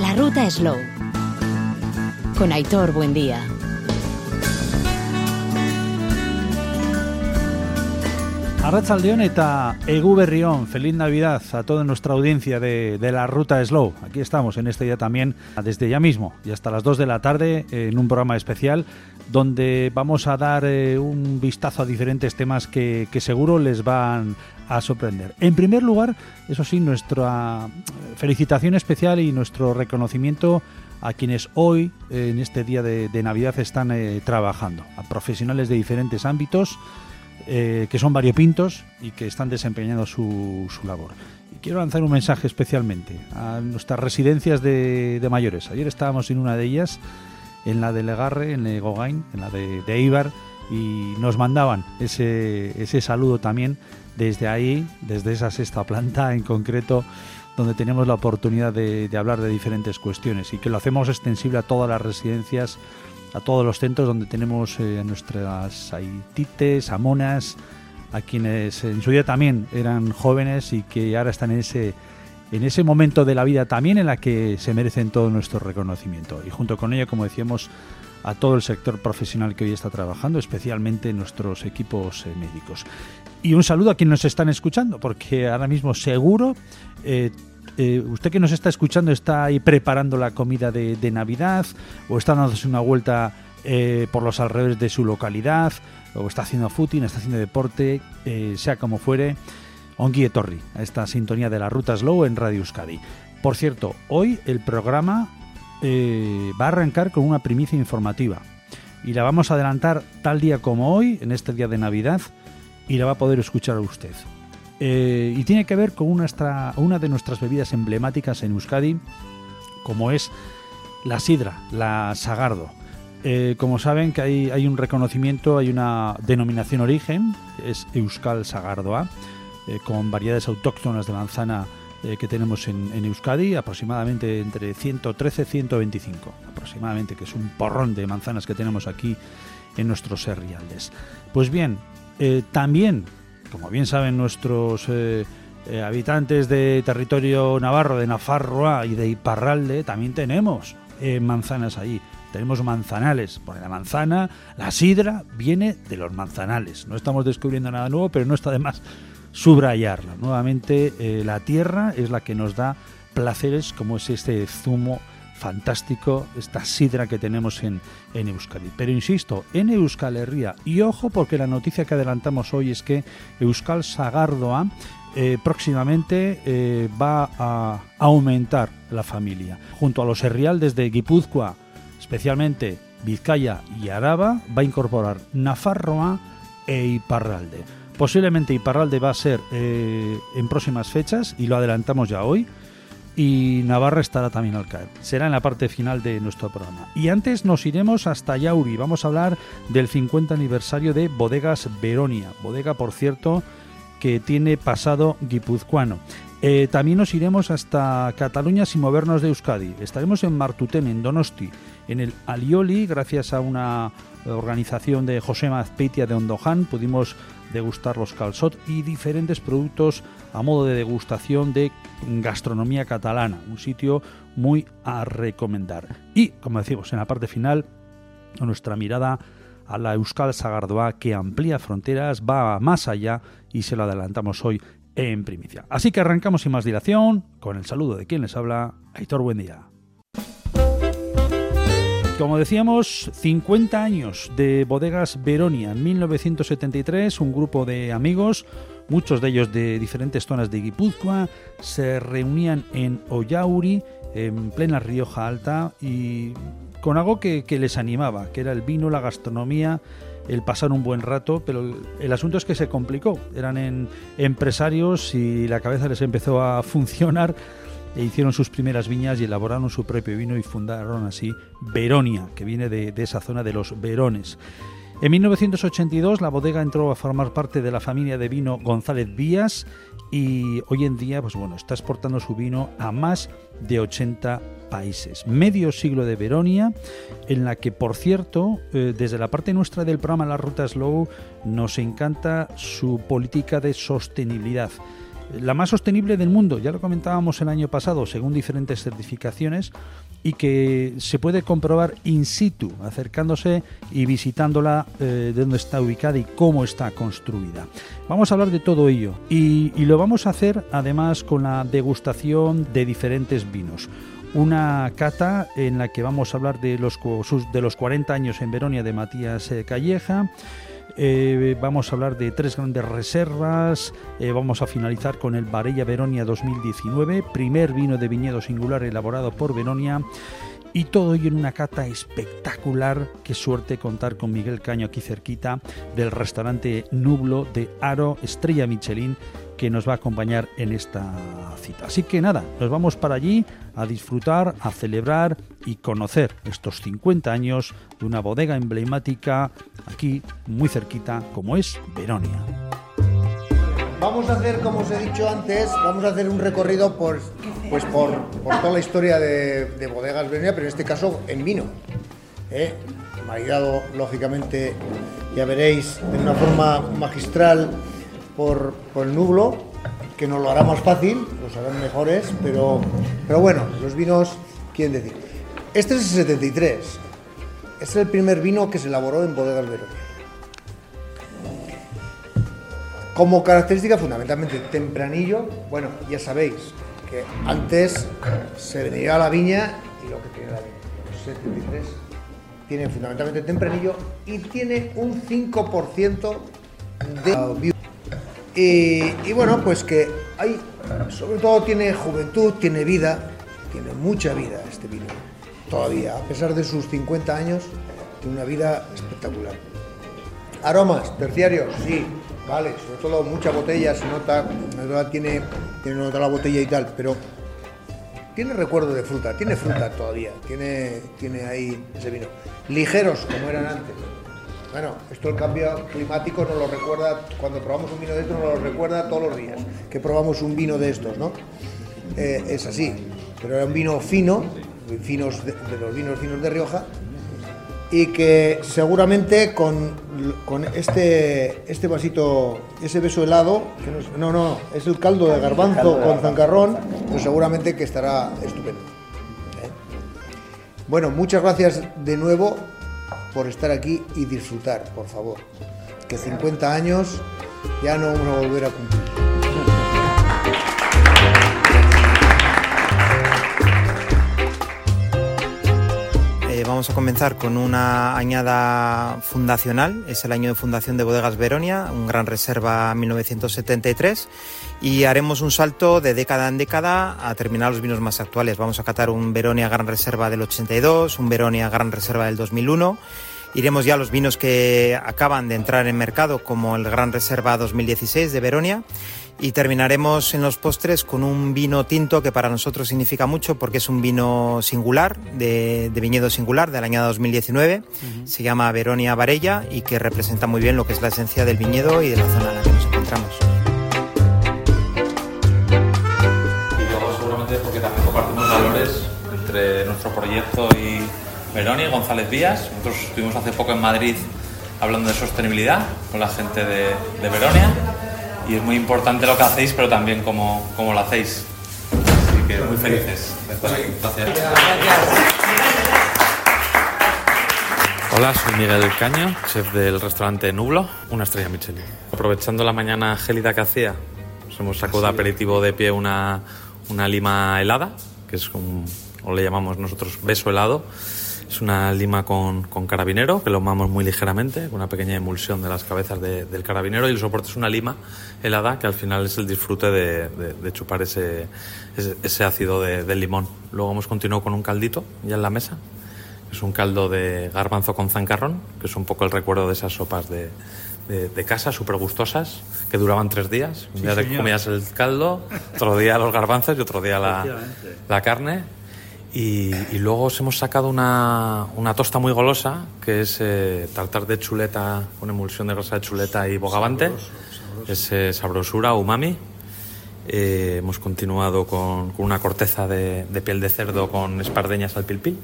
La ruta Slow. Con Aitor Buendía. Arrachaldeón eta Egu Berrión, feliz Navidad a toda nuestra audiencia de, de, la Ruta Slow. Aquí estamos en este día también, desde ya mismo y hasta las 2 de la tarde, en un programa especial donde vamos a dar eh, un vistazo a diferentes temas que, que, seguro les van a sorprender. En primer lugar, eso sí, nuestra felicitación especial y nuestro reconocimiento a quienes hoy, eh, en este día de, Navidad, están eh, trabajando, a profesionales de diferentes ámbitos eh, que son variopintos y que están desempeñando su, su, labor. Y quiero lanzar un mensaje especialmente a nuestras residencias de, mayores. Ayer estábamos en una de ellas, en la de Legarre, en Legogain, en la de, de Eibar, y nos mandaban ese, ese saludo también desde ahí, desde esa sexta planta en concreto, donde tenemos la oportunidad de, hablar de diferentes cuestiones y que lo hacemos extensible a todas las residencias a todos los centros donde tenemos eh, nuestras haitites, amonas, a quienes en su día también eran jóvenes y que ahora están en ese, en ese momento de la vida también en la que se merecen todo nuestro reconocimiento. Y junto con ello, como decíamos, a todo el sector profesional que hoy está trabajando, especialmente nuestros equipos eh, médicos. Y un saludo a quienes nos están escuchando, porque ahora mismo seguro... Eh, eh, usted que nos está escuchando está ahí preparando la comida de, Navidad o está dándose una vuelta eh, por los alrededores de su localidad o está haciendo footing, está haciendo deporte, sea como fuere, Ongi e Torri, a esta sintonía de la Ruta Slow en Radio Euskadi. Por cierto, hoy el programa va a arrancar con una primicia informativa y la vamos a adelantar tal día como hoy, en este día de Navidad, y la va a poder escuchar usted. Eh, y tiene que ver con una, de nuestras bebidas emblemáticas en Euskadi, como es la sidra, la sagardo. Eh, como saben que hay, un reconocimiento, hay una denominación origen, es Euskal Sagardoa, eh, con variedades autóctonas de manzana que tenemos en, Euskadi, aproximadamente entre 113 y 125, aproximadamente, que es un porrón de manzanas que tenemos aquí en nuestros serrialdes. Pues bien, eh, también como bien saben nuestros eh, eh, habitantes de territorio navarro, de Nafarroa y de Iparralde, también tenemos manzanas ahí. Tenemos manzanales, porque la manzana, la sidra, viene de los manzanales. No estamos descubriendo nada nuevo, pero no está de más subrayarla. Nuevamente, la tierra es la que nos da placeres como es este zumo fantástico esta sidra que tenemos en, en, Euskadi. Pero insisto, en Euskal Herria, y ojo porque la noticia que adelantamos hoy es que Euskal Sagardoa eh, próximamente eh, va a aumentar la familia. Junto a los herrialdes de Guipúzcoa, especialmente Vizcaya y Araba, va a incorporar Nafarroa e Iparralde. Posiblemente Iparralde va a ser eh, en próximas fechas, y lo adelantamos ya hoy, y Navarra estará también al caer. Será en la parte final de nuestro programa. Y antes nos iremos hasta Yauri. Vamos a hablar del 50 aniversario de Bodegas Veronia. Bodega, por cierto, que tiene pasado guipuzcoano. Eh, también nos iremos hasta Cataluña sin movernos de Euskadi. Estaremos en Martutén, en Donosti, en el Alioli, gracias a una organización de José Mazpeitia de Ondoján. Pudimos degustar los calçot y diferentes productos a modo de degustación de gastronomía catalana, un sitio muy a recomendar. Y, como decimos en la parte final, nuestra mirada a la Euskal Sagardoa que amplía fronteras, va más allá y se lo adelantamos hoy en primicia. Así que arrancamos sin más dilación con el saludo de quien les habla, Aitor Buen Día. Como decíamos, 50 años de Bodegas Veronia. En 1973, un grupo de amigos, muchos de ellos de diferentes zonas de Guipúzcoa, se reunían en Ollauri, en plena Rioja Alta, y con algo que, les animaba, que era el vino, la gastronomía, el pasar un buen rato, pero el, el, asunto es que se complicó. Eran en, empresarios y la cabeza les empezó a funcionar e hicieron sus primeras viñas y elaboraron su propio vino y fundaron así Veronia, que viene de, esa zona de los Verones. En 1982 la bodega entró a formar parte de la familia de vino González Díaz y hoy en día pues bueno, está exportando su vino a más de 80 países. Medio siglo de Veronia, en la que, por cierto, eh, desde la parte nuestra del programa La Ruta Slow nos encanta su política de sostenibilidad. La más sostenible del mundo, ya lo comentábamos el año pasado, según diferentes certificaciones, y que se puede comprobar in situ, acercándose y visitándola eh, de dónde está ubicada y cómo está construida. Vamos a hablar de todo ello y, lo vamos a hacer además con la degustación de diferentes vinos una cata en la que vamos a hablar de los, de los 40 años en Veronia de Matías eh, Calleja. Eh, vamos a hablar de tres grandes reservas. Eh, vamos a finalizar con el Varella Veronia 2019, primer vino de viñedo singular elaborado por Veronia. Y todo ello en una cata espectacular. Qué suerte contar con Miguel Caño aquí cerquita del restaurante Nublo de Aro Estrella Michelin que nos va a acompañar en esta cita. Así que nada, nos vamos para allí a disfrutar, a celebrar y conocer estos 50 años de una bodega emblemática aquí muy cerquita como es Veronia. Vamos a hacer, como os he dicho antes, vamos a hacer un recorrido por, pues por, toda la historia de, bodegas Veronia, pero en este caso en vino. ¿eh? Maridado, lógicamente, ya veréis, de una forma magistral por, el nublo, que nos lo hará más fácil, los harán mejores, pero, pero bueno, los vinos quieren decir. Este es el 73, es el primer vino que se elaboró en Bodegas Veronia. Como característica fundamentalmente tempranillo, bueno, ya sabéis que antes se venía a la viña y lo que tiene la viña, 73, tiene fundamentalmente tempranillo y tiene un 5% de y, bueno, pues que hay, sobre todo tiene juventud, tiene vida, tiene mucha vida este vino. Todavía, a pesar de sus 50 años, tiene una vida espectacular. Aromas, terciarios, sí, vale, sobre todo mucha botella, se nota, tiene, tiene nota la botella y tal, pero tiene recuerdo de fruta, tiene fruta todavía, tiene, tiene ahí ese vino. Ligeros, como eran antes. Bueno, esto el cambio climático nos lo recuerda, cuando probamos un vino de estos nos lo recuerda todos los días, que probamos un vino de estos, ¿no? Eh, es así, pero era un vino fino, finos de, los vinos finos de Rioja, y que seguramente con, este, este vasito, ese beso helado, no, no, es el caldo de garbanzo con zancarrón, pues seguramente que estará estupendo. ¿eh? Bueno, muchas gracias de nuevo por estar aquí y disfrutar, por favor. Que 50 años ya no vamos a volver a cumplir. Vamos a comenzar con una añada fundacional, es el año de fundación de Bodegas Veronia, un gran reserva 1973, y haremos un salto de década en década a terminar los vinos más actuales. Vamos a catar un Veronia Gran Reserva del 82, un Veronia Gran Reserva del 2001 Iremos ya a los vinos que acaban de entrar en mercado, como el Gran Reserva 2016 de Veronia. Y terminaremos en los postres con un vino tinto que para nosotros significa mucho porque es un vino singular, de, viñedo singular del año 2019. Se llama Veronia Varella y que representa muy bien lo que es la esencia del viñedo y de la zona en la que nos encontramos. Y luego seguramente porque también compartimos valores entre nuestro proyecto y Veroni, González Díaz. Nosotros estuvimos hace poco en Madrid hablando de sostenibilidad con la gente de, de Veronia y es muy importante lo que hacéis, pero también cómo, cómo lo hacéis. Así que muy felices Gracias. Hola, soy Miguel Caño, chef del restaurante Nublo, una estrella Michelin. Aprovechando la mañana gélida que hacía, nos hemos sacado de aperitivo de pie una, una lima helada, es un, o le llamamos nosotros beso helado, es una lima con, con, carabinero, que lo mamos muy ligeramente, con una pequeña emulsión de las cabezas del carabinero, y el soporte es una lima helada, que al final es el disfrute de, de, chupar ese, ese, ácido del limón. Luego hemos continuado con un caldito ya en la mesa, es un caldo de garbanzo con zancarrón, que es un poco el recuerdo de esas sopas de, de, casa súper gustosas que duraban tres días. Un día te comías el caldo, otro día los garbanzos y otro día la, la carne y, luego os hemos sacado una, una, tosta muy golosa, que es eh, tartar de chuleta, con emulsión de grasa de chuleta y bogavante. Es eh, sabrosura, umami. Eh, hemos continuado con, con una corteza de, de, piel de cerdo con espardeñas al pilpil.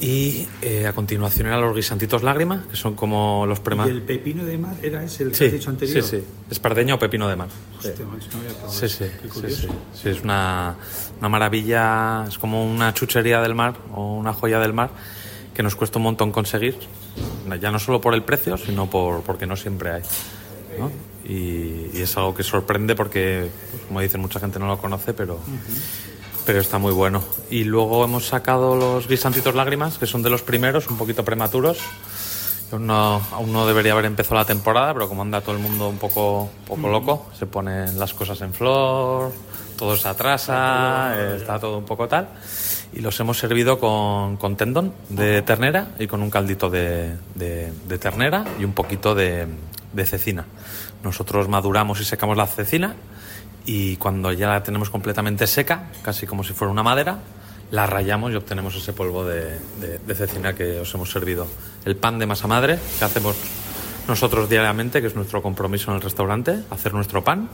Y eh, a continuación eran los guisantitos lágrima, que son como los prema... ¿Y el pepino de mar era ese el que has dicho anterior? Sí, sí. Espardeña o pepino de mar. Hostia, macho, no había Sí, sí, Qué sí, curioso. sí. Sí, es una, una maravilla, es como una chuchería del mar o una joya del mar que nos cuesta un montón conseguir, ya no solo por el precio, sino por, porque no siempre hay. ¿no? Y, y es algo que sorprende porque, pues, como dicen, mucha gente no lo conoce, pero, pero está muy bueno. Y luego hemos sacado los guisantitos lágrimas, que son de los primeros, un poquito prematuros. Aún no, aún no debería haber empezado la temporada, pero como anda todo el mundo un poco, poco loco, se ponen las cosas en flor, todo se atrasa, eh, está todo un poco tal. Y los hemos servido con, con tendón de ternera y con un caldito de, de- de ternera y un poquito de, de cecina. Nosotros maduramos y secamos la cecina y cuando ya la tenemos completamente seca, casi como si fuera una madera, la rayamos y obtenemos ese polvo de, de- de cecina que os hemos servido. El pan de masa madre que hacemos nosotros diariamente, que es nuestro compromiso en el restaurante, hacer nuestro pan.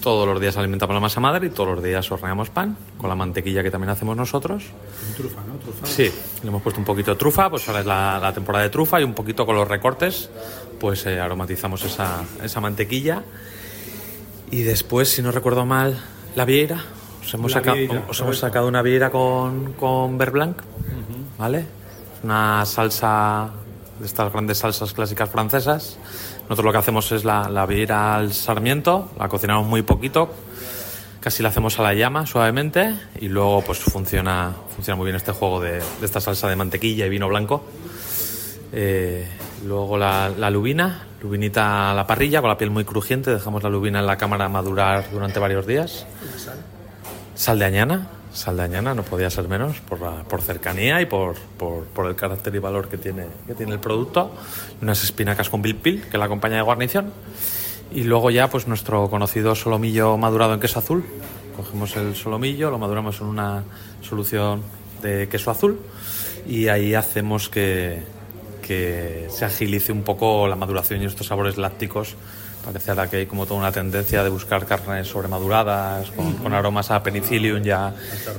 Todos los días alimentamos la masa madre y todos los días horneamos pan con la mantequilla que también hacemos nosotros. Con trufa, ¿no? Trufa. Sí, le hemos puesto un poquito de trufa, pues ahora es la, la temporada de trufa y un poquito con los recortes, pues eh, aromatizamos esa, esa mantequilla. Y después, si no recuerdo mal, la vieira. Os hemos, La saca- vieira, os hemos correcto. sacado una vieira con, con beurre blanc, ¿vale? Una salsa de estas grandes salsas clásicas francesas. Nosotros lo que hacemos es la, la vieira al sarmiento, la cocinamos muy poquito, casi la hacemos a la llama suavemente y luego pues funciona, funciona muy bien este juego de, de esta salsa de mantequilla y vino blanco. Eh, luego la, lubina, lubinita a la parrilla con la piel muy crujiente, dejamos la lubina en la cámara madurar durante varios días. Sal de añana, sal de añana, no podía ser menos por, la- por cercanía y por, por, por el carácter y valor que tiene, que tiene el producto. Unas espinacas con bilpil, que la acompaña de guarnición. Y luego ya pues nuestro conocido solomillo madurado en queso azul. Cogemos el solomillo, lo maduramos en una solución de queso azul y ahí hacemos que, que se agilice un poco la maduración y estos sabores lácticos. Parece ahora que hay como toda una tendencia de buscar carnes sobremaduradas con, con aromas a penicillium y a,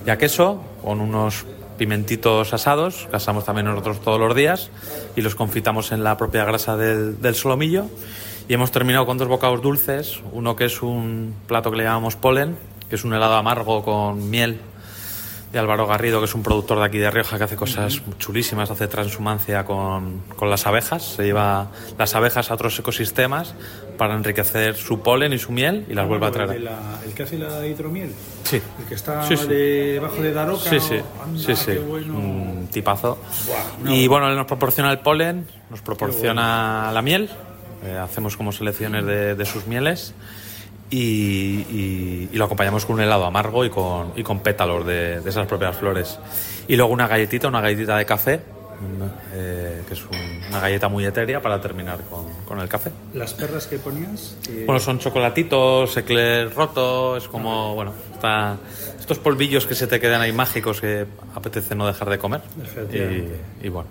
y a queso, con unos pimentitos asados, que asamos también nosotros todos los días y los confitamos en la propia grasa del, del solomillo. Y hemos terminado con dos bocados dulces, uno que es un plato que le llamamos polen, que es un helado amargo con miel de Álvaro Garrido, que es un productor de aquí de Rioja que hace cosas chulísimas, hace transhumancia con, con las abejas, se lleva las abejas a otros ecosistemas para enriquecer su polen y su miel y las vuelve a El, traer. de la- el que hace la hidromiel. Sí. El que está Sí, sí. debajo de Daroca. Sí, sí, o- anda, sí, sí. bueno. Un tipazo. Buah, y bueno, él nos proporciona el polen, nos proporciona la miel, eh, hacemos como selecciones de, de sus mieles y, y- y lo acompañamos con un helado amargo y con, y con pétalos de, de esas propias flores. Y luego una galletita, una galletita de café, mm, eh, que es un- una galleta muy etérea para terminar con, con el café. Las perras que ponías. eh, Bueno, son chocolatitos, eclair roto, es como, bueno, está, estos polvillos que se te quedan ahí mágicos que apetece no dejar de comer. Y, y bueno,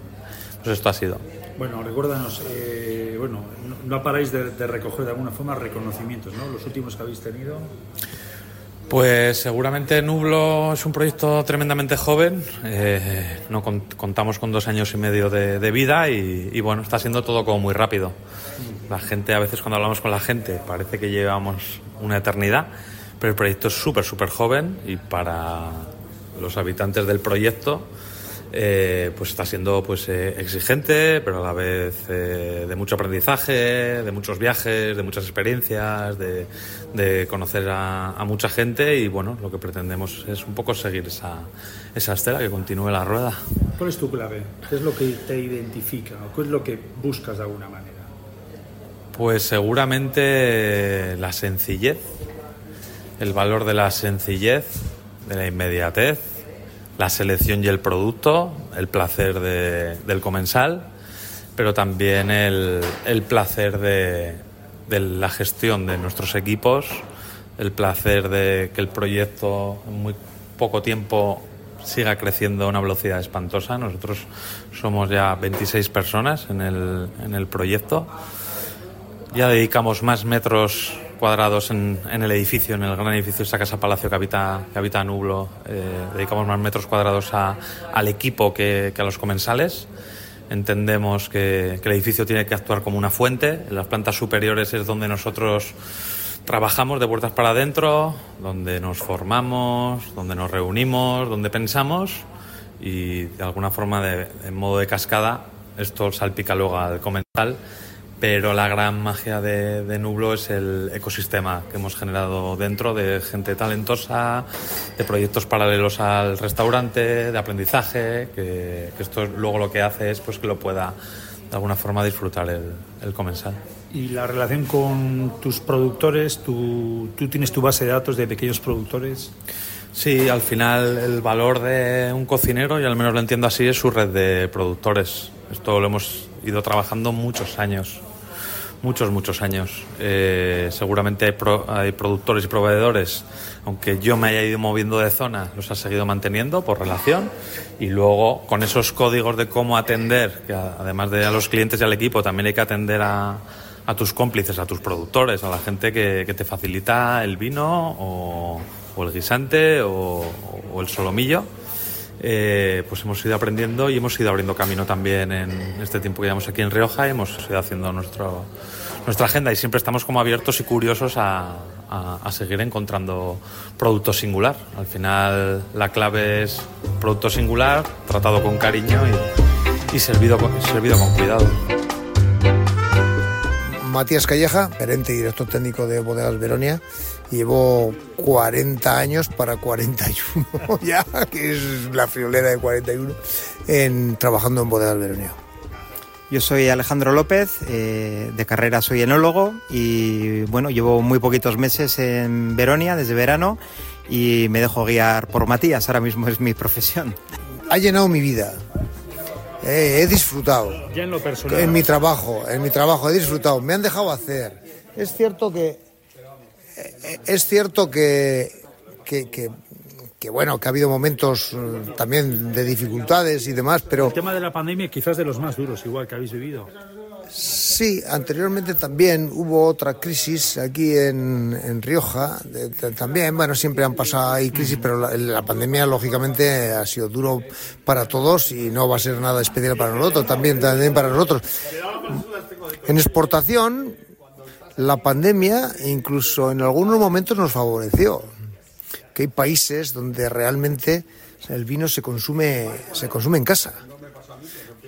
pues esto ha sido. Bueno, recuérdanos, eh, bueno, no, paráis de, de recoger de alguna forma reconocimientos, ¿no? Los últimos que habéis tenido. Pues seguramente Nublo es un proyecto tremendamente joven. eh, no con- contamos con dos años y medio de, de vida y, y bueno, está siendo todo como muy rápido. La gente, a veces cuando hablamos con la gente, parece que llevamos una eternidad, pero el proyecto es súper, súper joven y para los habitantes del proyecto eh, pues está siendo pues eh, exigente, pero a la vez eh, de mucho aprendizaje, de muchos viajes, de muchas experiencias, de, de conocer a, a mucha gente y bueno, lo que pretendemos es un poco seguir esa, esa estela, que continúe la rueda. ¿Cuál es tu clave? ¿Qué es lo que te identifica o qué es lo que buscas de alguna manera? Pues seguramente la sencillez, el valor de la sencillez, de la inmediatez, la selección y el producto, el placer de- del comensal, pero también el, el placer de, de la gestión de nuestros equipos, el placer de que el proyecto en muy poco tiempo siga creciendo a una velocidad espantosa. Nosotros somos ya 26 personas en el, en el proyecto. Ya dedicamos más metros cuadrados en, el edificio, en el gran edificio, esa casa palacio que habita, que habita Nublo. Eh, dedicamos más metros cuadrados al equipo que, a los comensales. Entendemos que, el edificio tiene que actuar como una fuente. En las plantas superiores es donde nosotros trabajamos de puertas para adentro, donde nos formamos, donde nos reunimos, donde pensamos y de alguna forma, de, en modo de cascada, esto salpica luego al comensal pero la gran magia de, Nublo es el ecosistema que hemos generado dentro de gente talentosa, de proyectos paralelos al restaurante, de aprendizaje, que, esto luego lo que hace es pues, que lo pueda de alguna forma disfrutar el, comensal. Y la relación con tus productores, tú, tú tienes tu base de datos de pequeños productores. Sí, al final el valor de un cocinero, y al menos lo entiendo así, es su red de productores. Esto lo hemos ido trabajando muchos años muchos, muchos años. Eh, seguramente hay, productores y proveedores, aunque yo me haya ido moviendo de zona, los ha seguido manteniendo por relación. Y luego, con esos códigos de cómo atender, que además de a los clientes y al equipo, también hay que atender a, tus cómplices, a tus productores, a la gente que, te facilita el vino o, el guisante o, el solomillo. Eh, pues hemos ido aprendiendo y hemos ido abriendo camino también en este tiempo que llevamos aquí en Rioja y hemos ido haciendo nuestra agenda y siempre estamos como abiertos y curiosos a, seguir encontrando producto singular. Al final la clave es producto singular, tratado con cariño y, servido, servido con cuidado. Matías Calleja, gerente y director técnico de Bodegas Veronia. Llevo 40 años para 41 ya, que es la friolera de 41, en, trabajando en Bodegas Veronia. Yo soy Alejandro López, eh, de carrera soy enólogo y bueno, llevo muy poquitos meses en Veronia desde verano y me dejo guiar por Matías, ahora mismo es mi profesión. Ha llenado mi vida. Eh, he disfrutado. Ya en lo personal. En mi trabajo, en mi trabajo he disfrutado. Me han dejado hacer. Es cierto que es cierto que, que, que que bueno, que ha habido momentos mm, también de dificultades y demás, pero... El tema de la pandemia quizás de los más duros, igual que habéis vivido. Sí, anteriormente también hubo otra crisis aquí en, Rioja, también, bueno, siempre han pasado ahí crisis, pero la, pandemia lógicamente ha sido duro para todos y no va a ser nada especial para nosotros, también, también para nosotros. En exportación, la pandemia incluso en algunos momentos nos favoreció que hay países donde realmente el vino se consume, se consume en casa.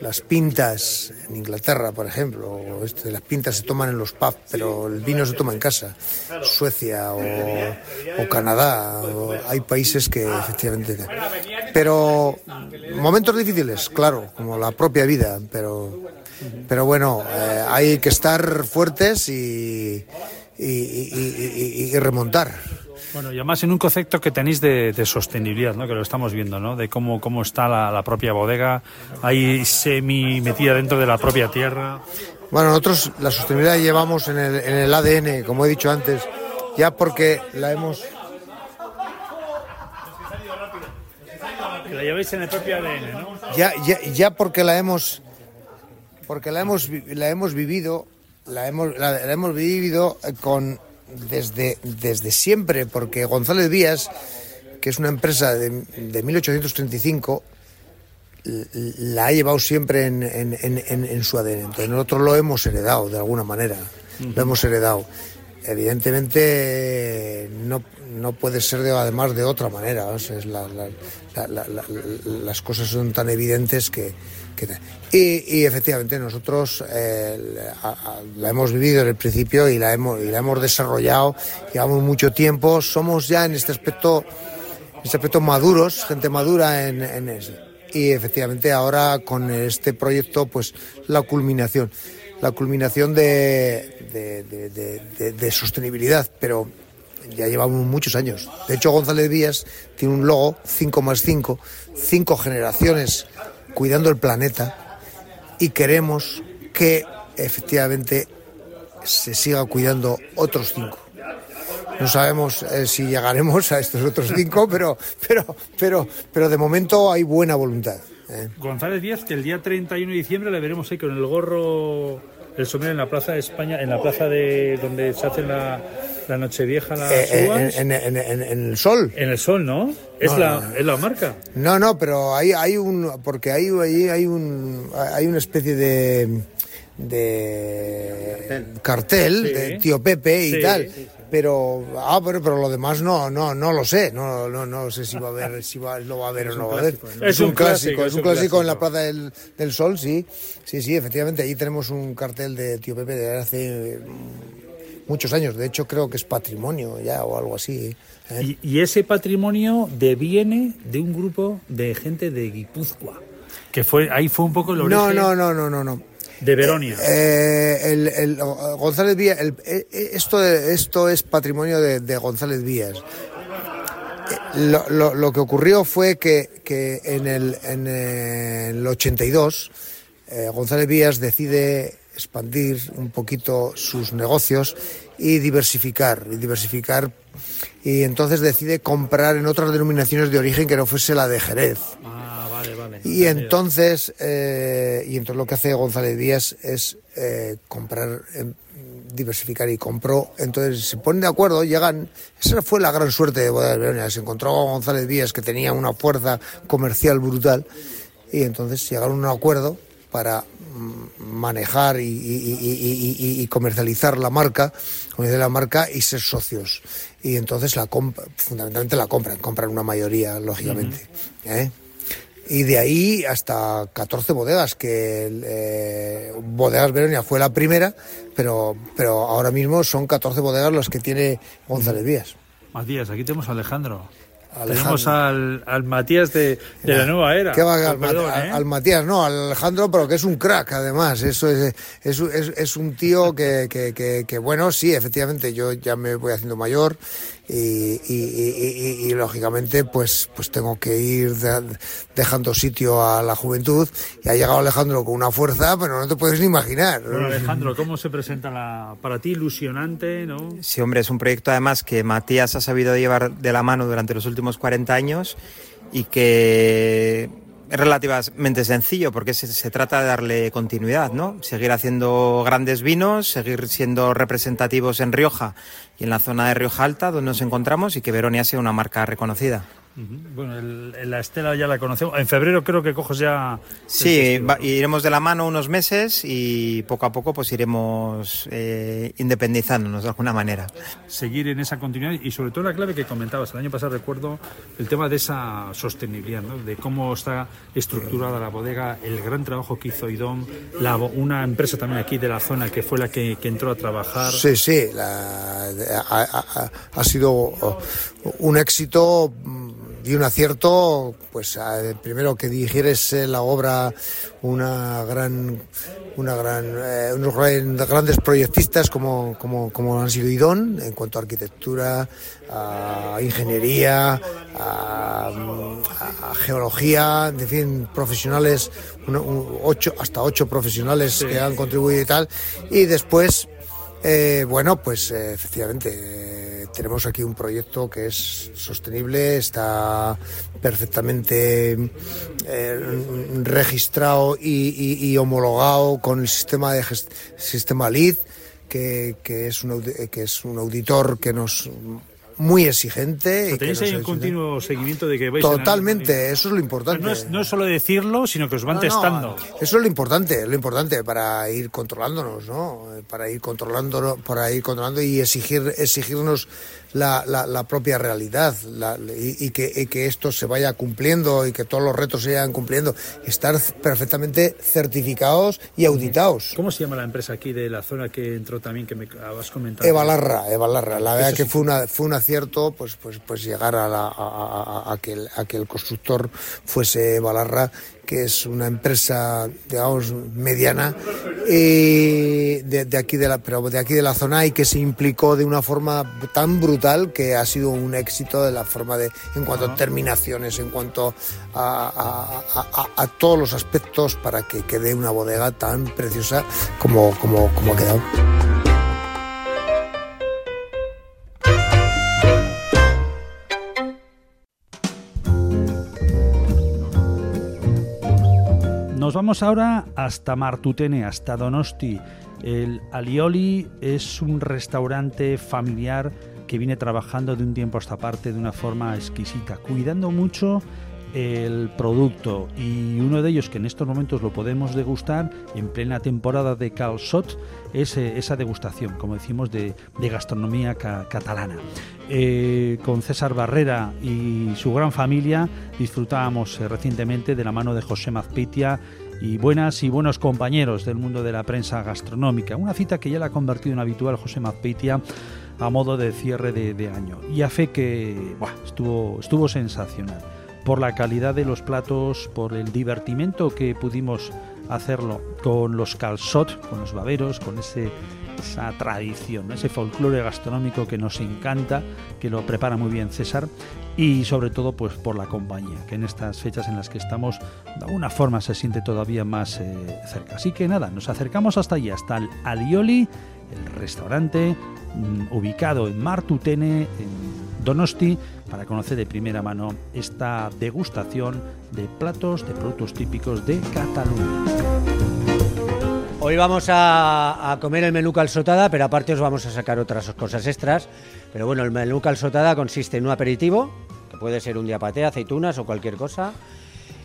Las pintas en Inglaterra, por ejemplo, este, las pintas se toman en los pubs, pero el vino se toma en casa. Suecia o, Canadá, hay países que efectivamente. Pero momentos difíciles, claro, como la propia vida, pero, pero bueno, eh, hay que estar fuertes y, y remontar. Bueno, y además en un concepto que tenéis de, sostenibilidad, ¿no? que lo estamos viendo, ¿no? de cómo, cómo está la, propia bodega, ahí semi metida dentro de la propia tierra. Bueno, nosotros la sostenibilidad llevamos en el, en el ADN, como he dicho antes, ya porque la hemos... la lleváis en el propio ADN, ¿no? Ya, ya, ya porque la hemos, porque la hemos, la hemos vivido, la hemos, la hemos vivido con desde, desde siempre, porque González Díaz, que es una empresa de, de 1835, la ha llevado siempre en, en, en, su ADN. Entonces nosotros lo hemos heredado de alguna manera, lo hemos heredado. Evidentemente no, no puede ser de, además de otra manera. las cosas son tan evidentes que, y, efectivamente nosotros eh, la hemos vivido en el principio y la hemos, y la hemos desarrollado, llevamos mucho tiempo, somos ya en este aspecto, este aspecto maduros, gente madura en. Y efectivamente ahora con este proyecto, pues la culminación, la culminación de, de, de sostenibilidad, pero ya llevamos muchos años. De hecho, González Díaz tiene un logo 5 más 5, cinco generaciones cuidando el planeta y queremos que efectivamente se siga cuidando otros cinco. No sabemos eh, si llegaremos a estos otros cinco, pero, pero, pero, pero de momento hay buena voluntad. ¿eh? González Díaz, que el día 31 de diciembre le veremos ahí con el gorro el sombrero en la Plaza de España, en la plaza de donde se hace la, la Nochevieja, las Eh, uvas. en, en- en- en el sol. En el sol, ¿no? Es, No, la, no, no. es la marca. No, no, pero hay, hay un. Porque hay, hay, hay un. Hay una especie de. de cartel, Sí. de tío Pepe y Sí, tal. sí, sí. Pero, ah, pero, pero lo demás no, no, no lo sé. No, no, no sé si va a haber, si va, lo va a haber o no va a haber. Es un clásico, es es un clásico en la. Plaza del, del Sol, sí. Sí, sí, efectivamente. Ahí tenemos un cartel de tío Pepe de hace mm, muchos años. De hecho, creo que es patrimonio ya o algo así. ¿eh? Y, y ese patrimonio deviene de un grupo de gente de Guipúzcoa. Que fue, ahí fue un poco el origen No, no, no, no, no, no. De Veronia. Eh, el, el- González Vías, el- eh, eh, esto, esto es patrimonio de, de González Vías. Eh, Lo, lo- lo que ocurrió fue que, que en, el, en el 82 eh, González Vías decide expandir un poquito sus negocios y diversificar, y diversificar y entonces decide comprar en otras denominaciones de origen que no fuese la de Jerez. ah. Y entonces, eh, y entonces lo que hace González Díaz es eh, comprar, eh, diversificar y compró. Entonces se ponen de acuerdo, llegan. Esa fue la gran suerte de Bodegas Veronia. Se encontró con González Díaz que tenía una fuerza comercial brutal y entonces llegaron a un acuerdo para mm, manejar y, y- y- y- comercializar la marca, comercializar la marca y ser socios. Y entonces la comp- fundamentalmente la compran, compran una mayoría, lógicamente. ¿eh? Y de ahí hasta 14 bodegas, que eh, Bodegas Veronia fue la primera, pero, pero ahora mismo son 14 bodegas las que tiene González Díaz. Matías, aquí tenemos a Alejandro. Alejandro. Tenemos al, al Matías de, de la nueva era. ¿Qué va al, perdón, ¿eh? al Matías? No, al Alejandro, pero que es un crack además. Eso es, es, es, es un tío que, que, que, que, bueno, sí, efectivamente, yo ya me voy haciendo mayor y, y, y- y- y, lógicamente pues, pues tengo que ir de- dejando sitio a la juventud y ha llegado Alejandro con una fuerza, pero no te puedes ni imaginar. Bueno, Alejandro, ¿cómo se presenta la, para ti ilusionante, no? Sí, hombre, es un proyecto además que Matías ha sabido llevar de la mano durante los últimos 40 años y que relativamente sencillo porque se, se trata de darle continuidad, ¿no? Seguir haciendo grandes vinos, seguir siendo representativos en Rioja y en la zona de Rioja Alta donde nos encontramos y que Veronia sea una marca reconocida. Bueno, el- el- la estela ya la conocemos. En febrero creo que coges ya. Sí, va- iremos de la mano unos meses y poco a poco pues iremos eh, independizándonos de alguna manera. seguir en esa continuidad y sobre todo la clave que comentabas el año pasado recuerdo el tema de esa sostenibilidad ¿no? de cómo está estructurada la bodega el gran trabajo que hizo IDOM la bo- una empresa también aquí de la zona que fue la que, que entró a trabajar Sí, sí, la- ha, ha- ha sido oh, un éxito mm, y un acierto, pues primero que dirigieres eh, la obra una gran, una gran, eh, unos gran- grandes proyectistas como, como, como han sido IDON en cuanto a arquitectura, a ingeniería, a, geología, en fin, profesionales, uno- un- ocho, hasta ocho profesionales que han contribuido y tal, y después eh, bueno, pues eh, efectivamente tenemos aquí un proyecto que es sostenible, está perfectamente eh, registrado y, y- homologado con el sistema de sistema LEED, que, que es un que es un auditor que nos muy exigente. y que tenéis ahí un continuo seguimiento de que vais en la- Totalmente, eso es lo importante. no es, no es solo decirlo sino que os van No, no, testando eso es lo importante, lo importante para ir controlándonos, ¿no? Para ir controlando, para ir controlando y exigir, exigirnos la, la- la propia realidad la- y, y que, y que esto se vaya cumpliendo y que todos los retos se vayan cumpliendo. Estar perfectamente certificados y auditados. ¿cómo se llama la empresa aquí de la zona que entró también que me has comentado? Eva Larra, Eva Larra. La verdad Eso que sí. fue una fue un acierto, pues pues pues llegar a, la, a, a- a que el, a que el constructor fuese Eva Larra, que es una empresa, digamos, mediana, de, de aquí de la pero de aquí de la zona y que se implicó de una forma tan brutal que ha sido un éxito de la forma de en cuanto a terminaciones, en cuanto a, a- a- a- a todos los aspectos para que quede una bodega tan preciosa como como como ha quedado. Vamos ahora hasta Martutene, hasta Donosti. El Alioli es un restaurante familiar que viene trabajando de un tiempo a esta parte de una forma exquisita, cuidando mucho el producto y uno de ellos que en estos momentos lo podemos degustar en plena temporada de calçot es eh, esa degustación, como decimos, de, gastronomía catalana. Eh, con César Barrera y su gran familia disfrutábamos eh, recientemente de la mano de José Mazpitia y buenas y buenos compañeros del mundo de la prensa gastronómica. Una cita que ya la ha convertido en habitual José Mazpitia a modo de cierre de, año. Y a fe que estuvo, estuvo sensacional por la calidad de los platos, por el divertimento que pudimos hacerlo con los calzot, con los baberos, con ese, esa tradición, ese folclore gastronómico que nos encanta, que lo prepara muy bien César y sobre todo pues por la compañía, que en estas fechas en las que estamos de alguna forma se siente todavía más eh, cerca. Así que nada, nos acercamos hasta allí, hasta el Alioli, el restaurante mm, ubicado en Martutene, en Donosti para conocer de primera mano esta degustación de platos de productos típicos de Cataluña. Hoy vamos a, comer el menú calzotada, pero aparte os vamos a sacar otras cosas extras. Pero bueno, el menú calzotada consiste en un aperitivo, que puede ser un diapate, aceitunas o cualquier cosa.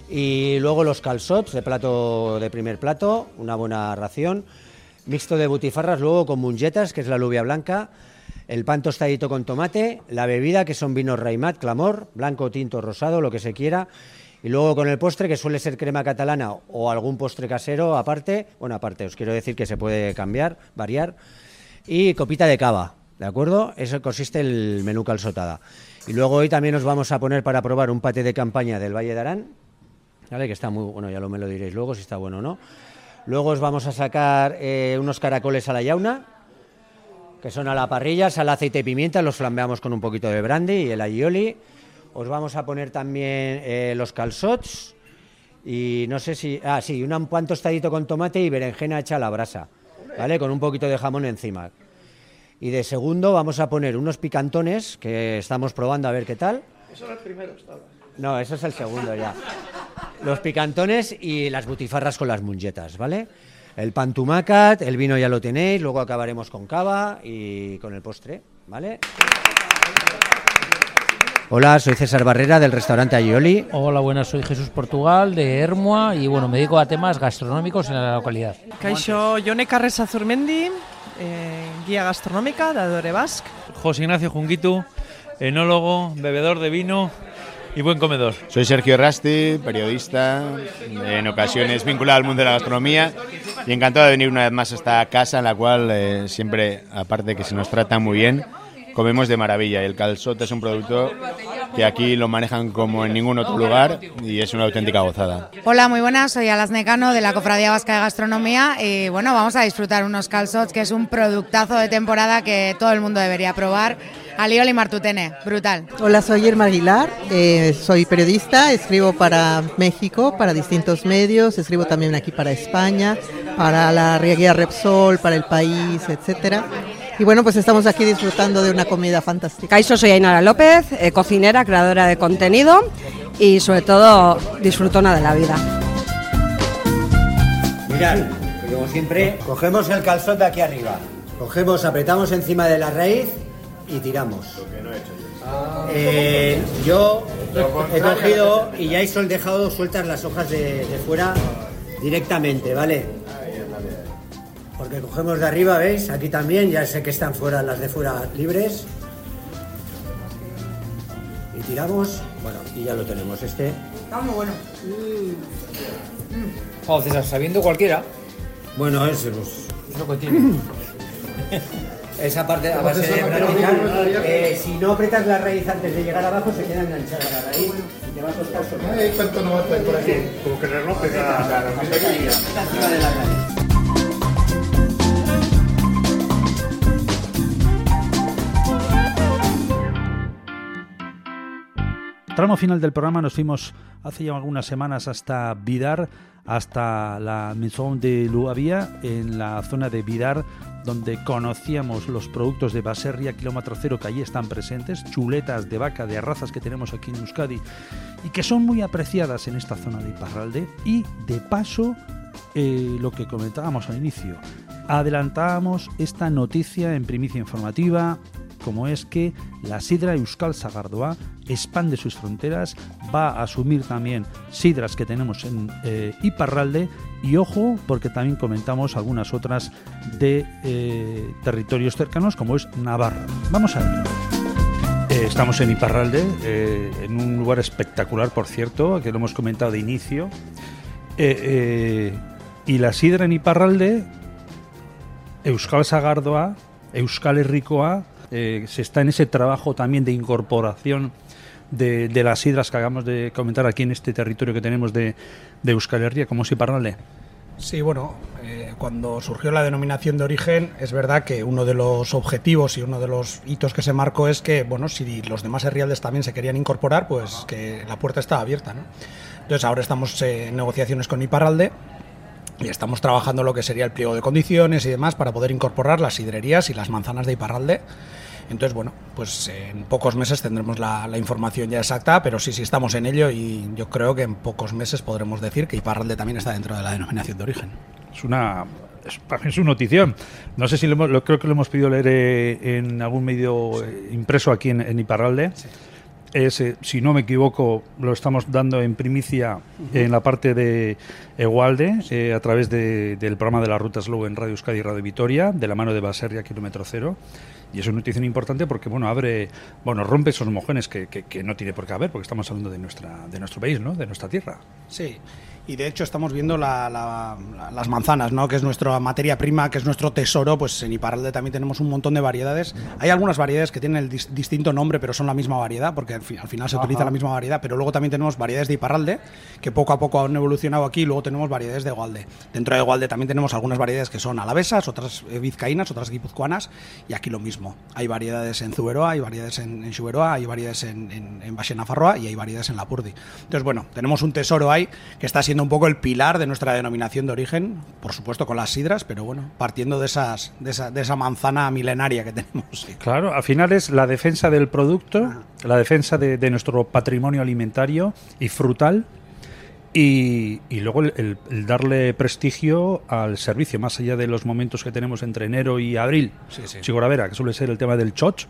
Y luego los calzots de plato de primer plato, una buena ración. Mixto de butifarras, luego con mungetas, que es la alubia blanca el pan tostadito con tomate, la bebida, que son vinos Raimat, Clamor, blanco, tinto, rosado, lo que se quiera. Y luego con el postre, que suele ser crema catalana o algún postre casero aparte. Bueno, aparte, os quiero decir que se puede cambiar, variar. Y copita de cava, ¿de acuerdo? Eso consiste el menú calzotada. Y luego hoy también nos vamos a poner para probar un pate de campaña del Valle de Arán, ¿vale? Que está muy bueno, ya lo me lo diréis luego si está bueno o no. Luego os vamos a sacar eh, unos caracoles a la yauna, que son a la parrilla, sal, aceite y pimienta, los flambeamos con un poquito de brandy y el aioli. Os vamos a poner también eh, los calzots y no sé si... Ah, sí, un pan tostadito con tomate y berenjena hecha a la brasa, ¿vale? Con un poquito de jamón encima. Y de segundo vamos a poner unos picantones que estamos probando a ver qué tal. Eso es el primero, No, eso es el segundo ya. Los picantones y las butifarras con las mungetas, ¿vale? El pan tumacat, el vino ya lo tenéis, luego acabaremos con cava y con el postre, ¿vale? Hola, soy César Barrera del restaurante Aioli. Hola, buenas, soy Jesús Portugal de Hermua y bueno, me dedico a temas gastronómicos en la localidad. Caixo Yone Carresa Zurmendi, eh, guía gastronómica de Adore Basque. José Ignacio Junguitu, enólogo, bebedor de vino y buen comedor. Soy Sergio Rasti, periodista, en ocasiones vinculado al mundo de la gastronomía y encantado de venir una vez más a esta casa en la cual eh, siempre, aparte de que se nos trata muy bien, comemos de maravilla. El calzote es un producto que aquí lo manejan como en ningún otro lugar y es una auténtica gozada. Hola, muy buenas, soy Alas Necano de la Cofradía Vasca de Gastronomía y bueno, vamos a disfrutar unos calzots que es un productazo de temporada que todo el mundo debería probar Alioli Martutene, brutal. Hola, soy Irma Aguilar, eh, soy periodista, escribo para México, para distintos medios, escribo también aquí para España, para la Guía Repsol, para El País, etcétera. Y bueno, pues estamos aquí disfrutando de una comida fantástica. Caiso, soy Ainara López, eh, cocinera, creadora de contenido y sobre todo disfrutona de la vida. Mirad, como siempre, cogemos el calzón de aquí arriba, cogemos, apretamos encima de la raíz y tiramos. Eh, yo he cogido y ya he dejado sueltas las hojas de, fuera directamente, ¿vale? Porque cogemos de arriba, ¿veis? Aquí también, ya sé que están fuera las de fuera libres. Y tiramos, bueno, y ya lo tenemos. Este. Está muy bueno. César, sabiendo cualquiera. Bueno, es, pues, es lo que tiene. esa parte a base de practicar. Eh, si no apretas la raíz antes de llegar abajo, se queda enganchada la raíz y te va a costar soltar. ¿Cuánto no va a estar por aquí? Como que le rompe la, la, la, Tramo final del programa nos fuimos hace ya algunas semanas hasta Vidar, hasta la Maison de Luavia, en la zona de Vidar, donde conocíamos los productos de Baserria kilómetro cero que allí están presentes, chuletas de vaca de razas que tenemos aquí en Euskadi y que son muy apreciadas en esta zona de Iparralde. Y de paso, eh, lo que comentábamos al inicio, adelantábamos esta noticia en primicia informativa como es que la sidra Euskal Sagardoa expande sus fronteras, va a asumir también sidras que tenemos en eh, Iparralde y ojo porque también comentamos algunas otras de eh, territorios cercanos como es Navarra. Vamos a ver. Eh, estamos en Iparralde, en un lugar espectacular, por cierto, que lo hemos comentado de inicio. y la sidra en Iparralde, Euskal Sagardoa, Euskal Herrikoa, eh, se está en ese trabajo también de incorporación de, las sidras que hagamos de comentar aquí en este territorio que tenemos de, de Euskal Herria, como si pararle. Sí, bueno, eh, cuando surgió la denominación de origen, es verdad que uno de los objetivos y uno de los hitos que se marcó es que, bueno, si los demás herrialdes también se querían incorporar, pues que la puerta estaba abierta, ¿no? Entonces ahora estamos en negociaciones con Iparralde y estamos trabajando lo que sería el pliego de condiciones y demás para poder incorporar las sidrerías y las manzanas de Iparralde entonces, bueno, pues en pocos meses tendremos la, información ya exacta, pero sí, sí estamos en ello y yo creo que en pocos meses podremos decir que Iparralde también está dentro de la denominación de origen. Es una es, su notición. No sé si lo, lo, creo que lo hemos pedido leer eh, en algún medio eh, impreso aquí en, Iparralde. Es, eh, si no me equivoco, lo estamos dando en primicia en la parte de Egualde, a través del programa de la Ruta Slow en Radio Euskadi y Radio Vitoria, de la mano de Baserria, kilómetro cero. Y es una noticia importante porque, bueno, abre, bueno, rompe esos mojones que, que, no tiene por qué haber, porque estamos hablando de, nuestra, de nuestro país, ¿no? De nuestra tierra. Sí, y de hecho estamos viendo las manzanas, ¿no? que es nuestra materia prima, que es nuestro tesoro, pues en Iparralde también tenemos un montón de variedades. Hay algunas variedades que tienen el distinto nombre, pero son la misma variedad, porque al, final se utiliza la misma variedad, pero luego también tenemos variedades de Iparralde, que poco a poco han evolucionado aquí, y luego tenemos variedades de Gualde. Dentro de Gualde también tenemos algunas variedades que son alavesas, otras eh, vizcaínas, otras guipuzcoanas, y aquí lo mismo. Hay variedades en Zuberoa, hay variedades en, en hay variedades en, en, en y hay variedades en Lapurdi. Entonces, bueno, tenemos un tesoro ahí que está siendo un poco el pilar de nuestra denominación de origen, por supuesto con las sidras, pero bueno, partiendo de, esas, de, esa, de esa manzana milenaria que tenemos. Claro, al final es la defensa del producto, la defensa de, nuestro patrimonio alimentario y frutal. Y, luego el, darle prestigio al servicio, más allá de los momentos que tenemos entre enero y abril, sí, sí. que suele ser el tema del choch,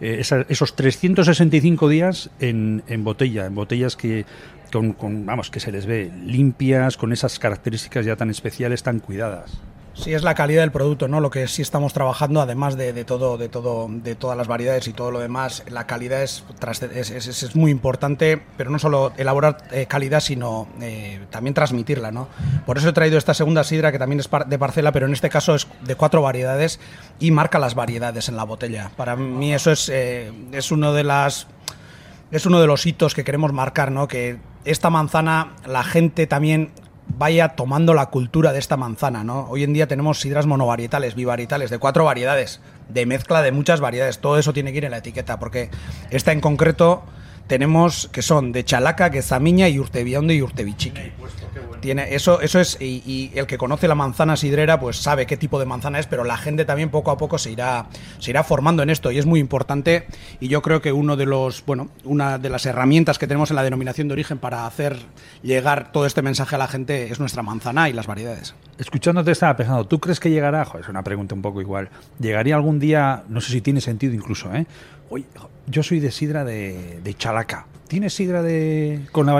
eh, esos 365 días en, en botella, en botellas que vamos, que se les ve limpias, con esas características ya tan especiales, tan cuidadas. Sí, es la calidad del producto, ¿no? Lo que sí estamos trabajando, además de, todo, de todo, de todas las variedades y todo lo demás, la calidad es, es, es, muy importante, pero no solo elaborar eh, calidad, sino eh, también transmitirla, ¿no? Por eso he traído esta segunda sidra, que también es de parcela, pero en este caso es de cuatro variedades y marca las variedades en la botella. Para mí eso es, eh, es uno de las es uno de los hitos que queremos marcar, ¿no? Que esta manzana, la gente también vaya tomando la cultura de esta manzana, ¿no? Hoy en día tenemos sidras monovarietales, bivarietales, de cuatro variedades, de mezcla de muchas variedades. Todo eso tiene que ir en la etiqueta, porque esta en concreto tenemos que son de Chalaca, Quezamiña y Urtebiondo y Urtebichique tiene eso eso es y, el que conoce la manzana sidrera pues sabe qué tipo de manzana es pero la gente también poco a poco se irá se irá formando en esto y es muy importante y yo creo que uno de los bueno una de las herramientas que tenemos en la denominación de origen para hacer llegar todo este mensaje a la gente es nuestra manzana y las variedades. Escuchándote estaba pensando tú crees que llegará es una pregunta un poco igual. Llegaría algún día no sé si tiene sentido incluso eh Oye, yo soy de sidra de, de Chalaca. ¿Tienes sidra de con la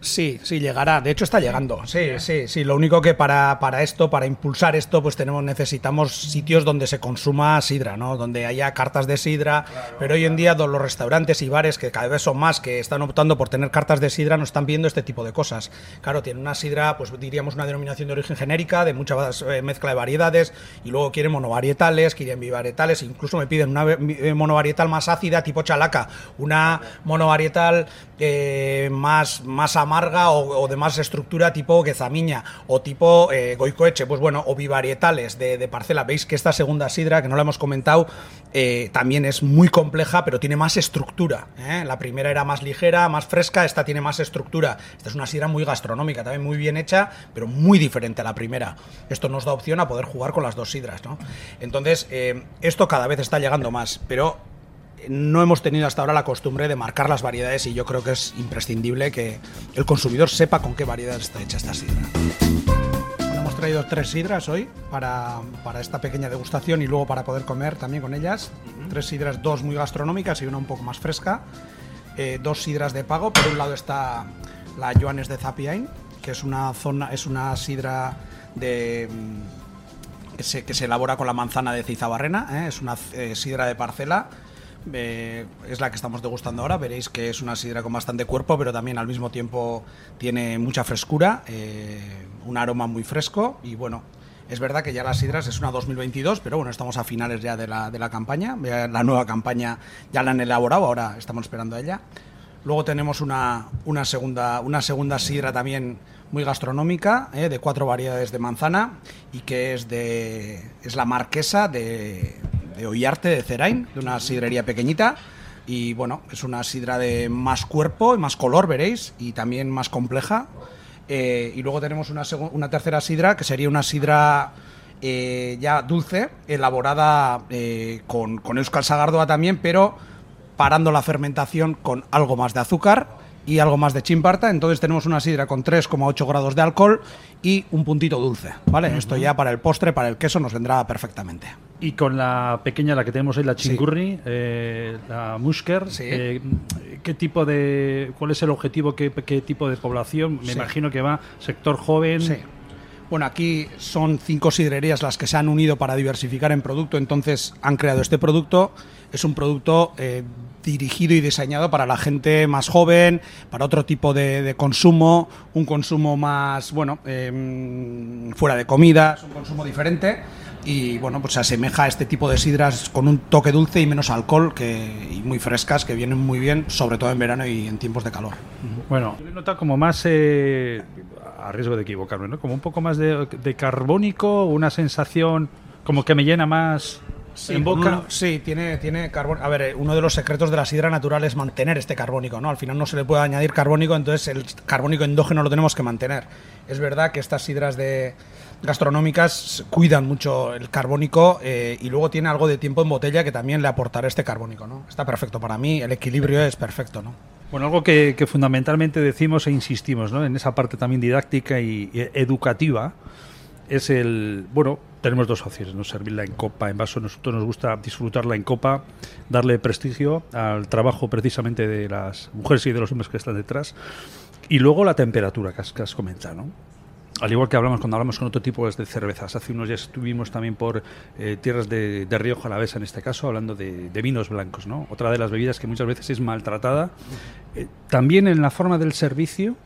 Sí, sí, llegará. De hecho, está llegando. Sí, sí, sí. Lo único que para, para esto, para impulsar esto, pues tenemos, necesitamos sitios donde se consuma sidra, ¿no? Donde haya cartas de sidra. Pero hoy en día los restaurantes y bares, que cada vez son más, que están optando por tener cartas de sidra, no están viendo este tipo de cosas. Claro, tiene una sidra, pues diríamos una denominación de origen genérica, de mucha eh, mezcla de variedades, y luego quieren monovarietales, quieren bivarietales, incluso me piden una eh, monovarietal más ácida, tipo chalaca, una monovarietal eh, más, más amarga o, o de más estructura tipo Quezamiña o tipo eh, Goicoeche, pues bueno, o bivarietales de, de parcela. Veis que esta segunda sidra, que no la hemos comentado, eh, también es muy compleja, pero tiene más estructura. ¿eh? La primera era más ligera, más fresca, esta tiene más estructura. Esta es una sidra muy gastronómica, también muy bien hecha, pero muy diferente a la primera. Esto nos da opción a poder jugar con las dos sidras, ¿no? Entonces, eh, esto cada vez está llegando más, pero no hemos tenido hasta ahora la costumbre de marcar las variedades y yo creo que es imprescindible que el consumidor sepa con qué variedad está hecha esta sidra. Bueno, hemos traído tres sidras hoy para, para esta pequeña degustación y luego para poder comer también con ellas. Tres sidras, dos muy gastronómicas y una un poco más fresca. Eh, dos sidras de pago. Por un lado está la Joanes de Zapiain, que es una zona, es una sidra de mm, que se, que se elabora con la manzana de Cizabarrena, ¿eh? es una eh, sidra de parcela. Eh, es la que estamos degustando ahora. Veréis que es una sidra con bastante cuerpo, pero también al mismo tiempo tiene mucha frescura, eh, un aroma muy fresco y bueno. Es verdad que ya las sidras es una 2022, pero bueno, estamos a finales ya de la, de la campaña. La nueva campaña ya la han elaborado, ahora estamos esperando a ella. Luego tenemos una, una, segunda, una segunda sidra también muy gastronómica, ¿eh? de cuatro variedades de manzana, y que es, de, es la marquesa de, de Ollarte de Cerain, de una sidrería pequeñita. Y bueno, es una sidra de más cuerpo y más color, veréis, y también más compleja. Eh, y luego tenemos una, una tercera sidra, que sería una sidra eh, ya dulce, elaborada eh, con, con Euskal Sagardoa también, pero parando la fermentación con algo más de azúcar y algo más de chimparta. Entonces tenemos una sidra con 3,8 grados de alcohol y un puntito dulce, ¿vale? Esto ya para el postre, para el queso, nos vendrá perfectamente. Y con la pequeña, la que tenemos hoy, la chingurri, eh, la musker, eh, ¿qué tipo de, cuál es el objetivo, qué, qué tipo de población? Me Sí. imagino que va sector joven. Sí. Bueno, aquí son cinco sidrerías las que se han unido para diversificar en producto, entonces han creado este producto. Es un producto eh, dirigido y diseñado para la gente más joven, para otro tipo de, de consumo, un consumo más, bueno, eh, fuera de comida, es un consumo diferente. Y bueno, pues se asemeja a este tipo de sidras con un toque dulce y menos alcohol que, y muy frescas que vienen muy bien, sobre todo en verano y en tiempos de calor. Bueno, nota como más, eh, a riesgo de equivocarme, ¿no? Como un poco más de, de carbónico, una sensación como que me llena más en boca. uno- sí, tiene, tiene carbón. A ver, eh, uno de los secretos de la sidra natural es mantener este carbónico, ¿no? Al final no se le puede añadir carbónico, entonces el carbónico endógeno lo tenemos que mantener. Es verdad que estas sidras de gastronómicas cuidan mucho el carbónico eh, y luego tiene algo de tiempo en botella que también le aportará este carbónico, ¿no? Está perfecto para mí, el equilibrio es perfecto, ¿no? Bueno, algo que, que fundamentalmente decimos e insistimos, ¿no? En esa parte también didáctica y, educativa es el, bueno, tenemos dos opciones, ¿no? Servirla en copa, en vaso. Nosotros nos gusta disfrutarla en copa, darle prestigio al trabajo precisamente de las mujeres y de los hombres que están detrás. Y luego la temperatura que has, que has comentado, ¿no? Al igual que hablamos cuando hablamos con otro tipo de cervezas. Hace unos días estuvimos también por eh, tierras de, de Rioja Alavesa, en este caso, hablando de, de vinos blancos, ¿no? Otra de las bebidas que muchas veces es maltratada. Eh, también en la forma del servicio,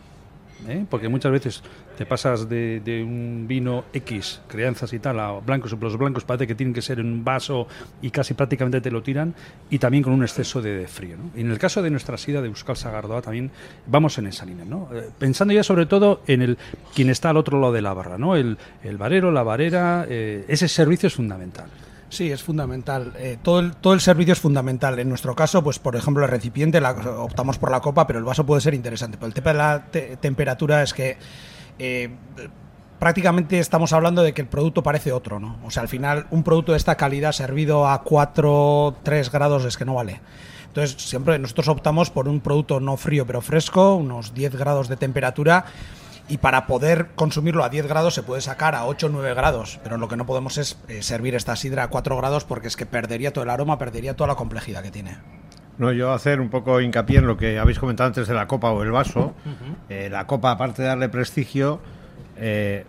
¿eh? porque muchas veces te pasas de, un vino X, crianzas y tal, a blancos, los blancos parece que tienen que ser en un vaso y casi prácticamente te lo tiran, y también con un exceso de, frío. ¿no? Y en el caso de nuestra sida de Euskal Sagardoa también vamos en esa línea, ¿no? Eh, pensando ya sobre todo en el quien está al otro lado de la barra, ¿no? el, el barero, la barera, eh, ese servicio es fundamental. Sí, es fundamental. Eh, todo, el, todo el servicio es fundamental. En nuestro caso, pues por ejemplo, el recipiente, optamos por la copa, pero el vaso puede ser interesante. Pero el tema de la te- temperatura es que eh, prácticamente estamos hablando de que el producto parece otro, ¿no? O sea, al final, un producto de esta calidad servido a 4, 3 grados es que no vale. Entonces, siempre nosotros optamos por un producto no frío, pero fresco, unos 10 grados de temperatura. Y para poder consumirlo a 10 grados se puede sacar a 8 o 9 grados, pero lo que no podemos es eh, servir esta sidra a 4 grados porque es que perdería todo el aroma, perdería toda la complejidad que tiene. No, yo hacer un poco hincapié en lo que habéis comentado antes de la copa o el vaso. Eh, la copa, aparte de darle prestigio, eh,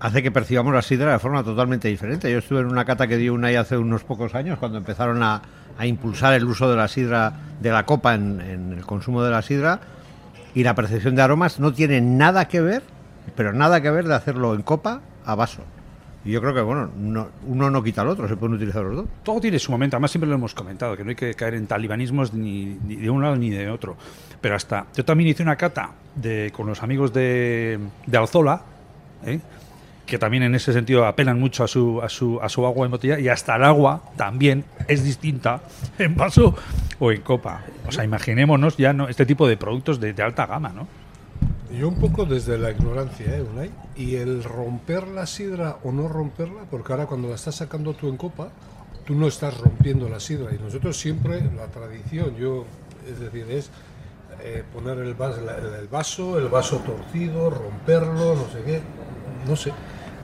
hace que percibamos la sidra de forma totalmente diferente. Yo estuve en una cata que dio una hace unos pocos años, cuando empezaron a, a impulsar el uso de la sidra, de la copa en, en el consumo de la sidra, y la percepción de aromas no tiene nada que ver, pero nada que ver de hacerlo en copa a vaso. Y yo creo que, bueno, no- uno no quita al otro, se pueden utilizar los dos. Todo tiene su momento, además siempre lo hemos comentado, que no hay que caer en talibanismos ni, ni de un lado ni de otro. Pero hasta, yo también hice una cata de, con los amigos de, de Alzola, ¿eh? que también en ese sentido apelan mucho a su, a su, a su agua en botella, y hasta el agua también es distinta en vaso o en copa. O sea, imaginémonos ya no este tipo de productos de, de alta gama, ¿no? Yo un poco desde la ignorancia, ¿eh, Unai? Y el romper la sidra o no romperla, porque ahora cuando la estás sacando tú en copa, tú no estás rompiendo la sidra. Y nosotros siempre, la tradición, yo, es decir, es eh, poner el vaso, el vaso, el vaso torcido, romperlo, no sé qué, no sé.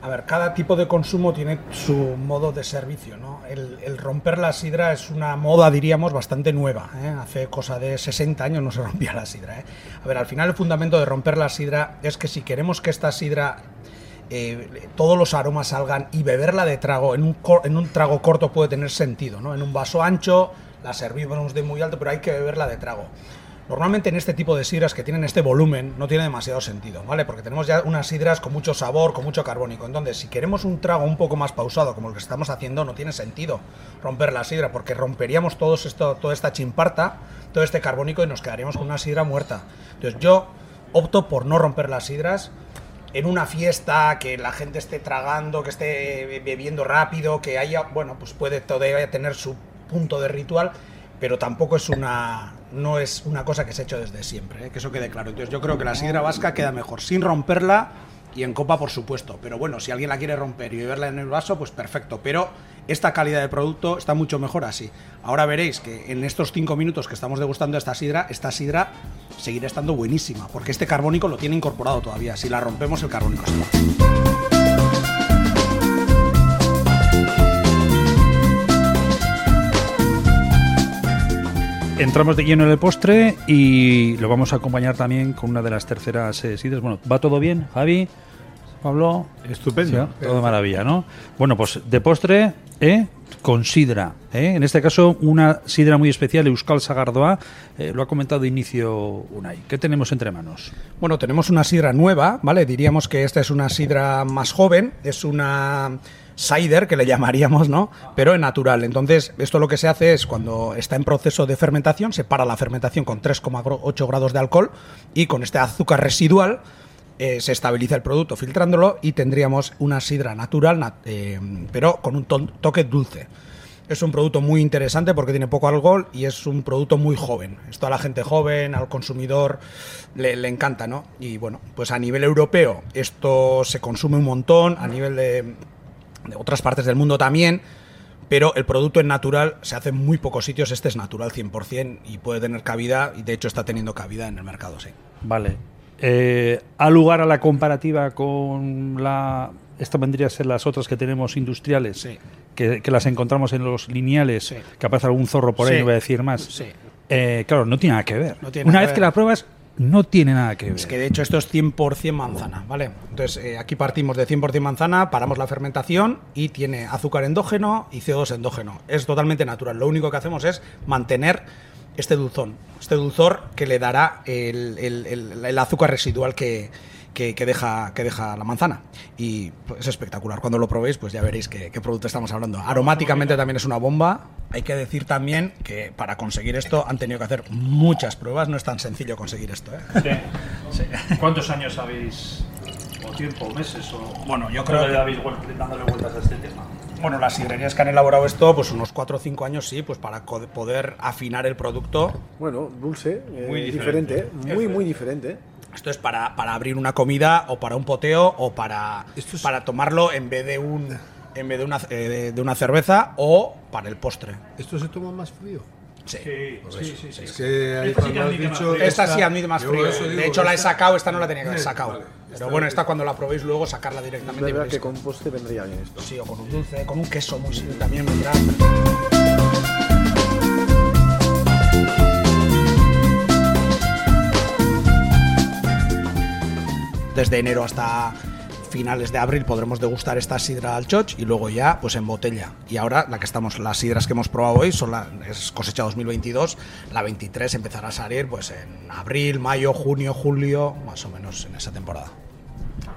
A ver, cada tipo de consumo tiene su modo de servicio, ¿no? El, romper la sidra es una moda, diríamos, bastante nueva. ¿eh? Hace cosa de 60 años no se rompía la sidra. ¿eh? A ver, al final el fundamento de romper la sidra es que si queremos que esta sidra eh, todos los aromas salgan y beberla de trago en un, en un trago corto puede tener sentido, ¿no? En un vaso ancho la servimos de muy alto, pero hay que beberla de trago. Normalmente en este tipo de sidras que tienen este volumen no tiene demasiado sentido, ¿vale? Porque tenemos ya unas sidras con mucho sabor, con mucho carbónico. Entonces, si queremos un trago un poco más pausado, como el que estamos haciendo, no tiene sentido romper la sidra, porque romperíamos todos esto, toda esta chimparta, todo este carbónico y nos quedaríamos con una sidra muerta. Entonces, yo opto por no romper las sidras en una fiesta, que la gente esté tragando, que esté bebiendo rápido, que haya, bueno, pues puede todavía tener su punto de ritual, pero tampoco es una no es una cosa que se ha hecho desde siempre, ¿eh? que eso quede claro. Entonces yo creo que la sidra vasca queda mejor sin romperla y en copa por supuesto, pero bueno, si alguien la quiere romper y beberla en el vaso, pues perfecto, pero esta calidad de producto está mucho mejor así. Ahora veréis que en estos cinco minutos que estamos degustando esta sidra, esta sidra seguirá estando buenísima, porque este carbónico lo tiene incorporado todavía. Si la rompemos, el carbónico se va. Entramos de lleno en el postre y lo vamos a acompañar también con una de las terceras eh, sidras. Bueno, ¿va todo bien, Javi? Pablo. Estupendo. Sí, todo de maravilla, ¿no? Bueno, pues de postre, ¿eh? con sidra. ¿eh? En este caso, una sidra muy especial, Euskal Sagardoa. eh, lo ha comentado de inicio Unai. ¿Qué tenemos entre manos? Bueno, tenemos una sidra nueva, ¿vale? Diríamos que esta es una sidra más joven, es una cider que le llamaríamos, ¿no? Pero en natural. Entonces, esto lo que se hace es cuando está en proceso de fermentación, se para la fermentación con 3,8 grados de alcohol y con este azúcar residual eh, se estabiliza el producto filtrándolo y tendríamos una sidra natural, nat- eh, pero con un toque dulce. Es un producto muy interesante porque tiene poco alcohol y es un producto muy joven. Esto a la gente joven, al consumidor, le, le encanta, ¿no? Y bueno, pues a nivel europeo esto se consume un montón, a nivel de, de otras partes del mundo también, pero el producto en natural se hace en muy pocos sitios. Este es natural 100% y puede tener cabida y de hecho está teniendo cabida en el mercado, sí. Vale. Eh, ¿Ha lugar a la comparativa con la... Esto vendría a ser las otras que tenemos industriales, que, que las encontramos en los lineales, que aparece algún zorro por ahí, Sí. no voy a decir más. Sí. Eh, claro, no tiene nada que ver. No Una nada vez que que la pruebas, no tiene nada que ver. Es que de hecho esto es 100% manzana, ¿vale? Entonces eh, aquí partimos de 100% manzana, paramos la fermentación y tiene azúcar endógeno y CO2 endógeno. Es totalmente natural. Lo único que hacemos es mantener este dulzón, este dulzor que le dará el, el- el- el azúcar residual que, que- que deja, que deja la manzana. Y pues, es espectacular. Cuando lo probéis, pues ya veréis qué, qué producto estamos hablando. Aromáticamente también es una bomba. Hay que decir también que para conseguir esto han tenido que hacer muchas pruebas. No es tan sencillo conseguir esto. ¿eh? ¿Cuántos años habéis, o tiempo, meses, o Bueno, yo creo que- habéis dándole vueltas a este tema? Bueno, las sidrerías que han elaborado esto, pues unos 4 o 5 años sí, pues para poder afinar el producto. Bueno, dulce, eh, Muy diferente, diferente. muy, muy diferente. Esto es para, para abrir una comida o para un poteo o para, para tomarlo en vez de un en vez de una, eh, de, de una cerveza o para el postre. ¿Esto se toma más frío? Sí, sí, sí, sí. Es que ahí Esta sí admite más dicho frío. Esta sí admite más yo frío. eso De hecho, la he sacado, esta no la tenía que haber Eh, sacado. vale. Pero bueno, esta cuando la probéis luego sacarla Es directamente. verdad veréis que con postre vendría bien esto. Sí, o con un dulce, con un queso muy simple también vendrá. Desde enero hasta finales de abril podremos degustar esta sidra al choch y luego ya pues en botella. Y ahora la que estamos las sidras que hemos probado hoy son la es cosecha 2022, la 23 empezará a salir pues en abril, mayo, junio, julio, más o menos en esa temporada.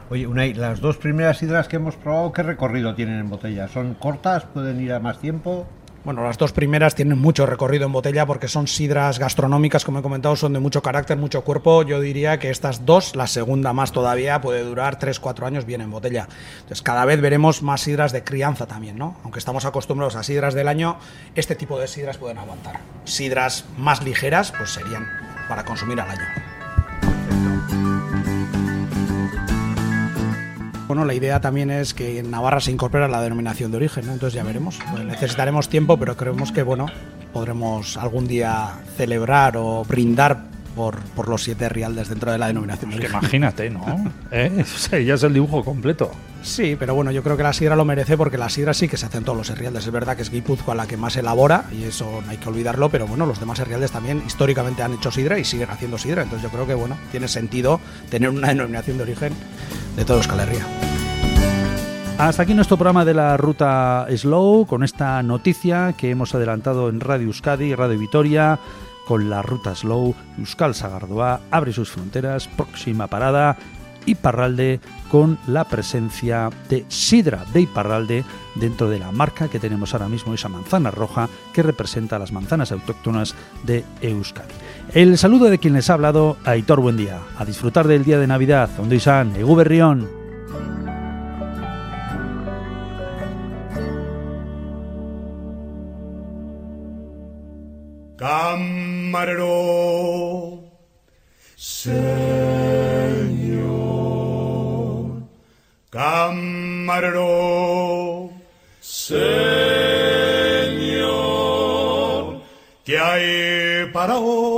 Oye, Unai, las dos primeras sidras que hemos probado, ¿qué recorrido tienen en botella? ¿Son cortas? ¿Pueden ir a más tiempo? Bueno, las dos primeras tienen mucho recorrido en botella porque son sidras gastronómicas, como he comentado, son de mucho carácter, mucho cuerpo. Yo diría que estas dos, la segunda más todavía, puede durar 3-4 años bien en botella. Entonces, cada vez veremos más sidras de crianza también, ¿no? Aunque estamos acostumbrados a sidras del año, este tipo de sidras pueden aguantar. Sidras más ligeras, pues serían para consumir al año. Bueno, la idea también es que en Navarra se incorpore la denominación de origen, ¿no? entonces ya veremos. Pues necesitaremos tiempo, pero creemos que bueno, podremos algún día celebrar o brindar por, por los siete rialdes dentro de la denominación de Es que imagínate, ¿no? ¿Eh? O sea, ya es el dibujo completo. Sí, pero bueno, yo creo que la sidra lo merece porque la sidra sí que se hacen todos los herrialdes. Es verdad que es Guipúzcoa la que más elabora y eso no hay que olvidarlo, pero bueno, los demás herrialdes también históricamente han hecho sidra y siguen haciendo sidra. Entonces yo creo que bueno, tiene sentido tener una denominación de origen de todo Euskal Herria. Hasta aquí nuestro programa de la ruta Slow, con esta noticia que hemos adelantado en Radio Euskadi y Radio Vitoria, con la ruta Slow, Euskal Sagardoa abre sus fronteras, próxima parada, Iparralde, con la presencia de Sidra de Iparralde dentro de la marca que tenemos ahora mismo, esa manzana roja que representa las manzanas autóctonas de Euskadi. El saludo de quien les ha hablado, Aitor Buen Día. A disfrutar del día de Navidad, Ondo Isan, Camarero, Señor. Camarero, Señor. ¿Qué hay para hoy?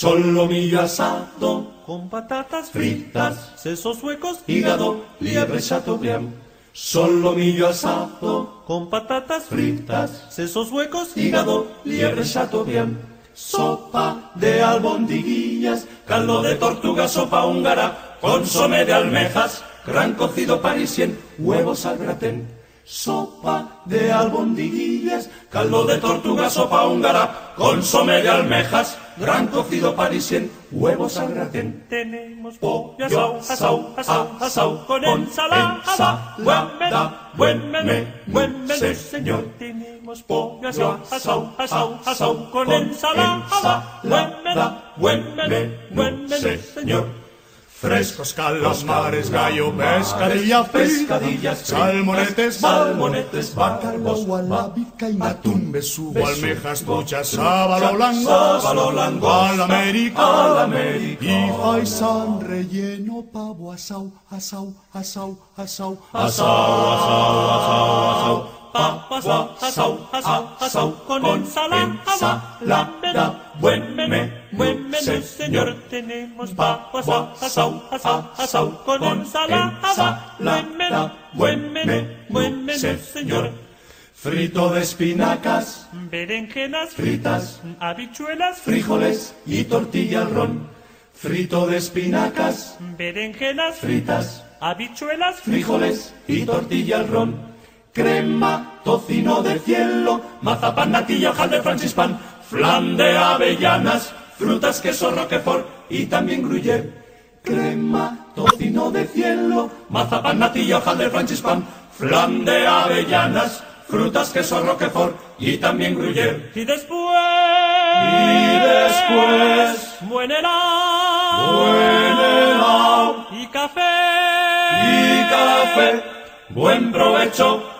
Solomillo asado con patatas fritas, sesos huecos, hígado, liebre chateaubriand. Solomillo asado con patatas fritas, sesos huecos, hígado, liebre chateaubriand. Sopa de albondiguillas, caldo de tortuga, sopa húngara, consomé de almejas, gran cocido parisien, huevos al gratén. Sopa de albondiguillas, caldo de tortuga, sopa húngara, consomé de almejas, gran cocido parisien, huevos al gratén. Tenemos pollo asau, asau, asau, asau, con ensalada, menú, buen menú, buen menú, señor. Tenemos pollo asau, asau, asau, asau, con ensalada, buen menú, buen menú, buen menú, señor. Frescos calamares, gallo, pescadilla, pescadillas, salmonetes, salmonetes, bárbos, gualabica y atún, besugo, almejas, truchas, sábalo langosta, sábalo langosta, al América, al América, y faisán relleno, pavo, asau, asau, asau, asau, asau, asau, asau, asau, asau. Asau, asau, asau, asau, con ensalada, buen menú, buen menú, señor, tenemos asau, asau, asau, asau, con ensalada, buen menú, buen menú, buen menú, señor. Frito de espinacas, berenjenas fritas, habichuelas, frijoles y tortilla al ron. Frito de espinacas, berenjenas fritas, habichuelas, frijoles y tortilla al ron. Crema, tocino de cielo, mazapán, natilla, hojaldre, francispan, flan de avellanas, frutas, queso, roquefort y también gruyère. Crema, tocino de cielo, mazapán, natilla, hojaldre, francispan, flan de avellanas, frutas, queso, roquefort y también gruyère. Y después, y después, buen helado, buen helado y café, y café, buen provecho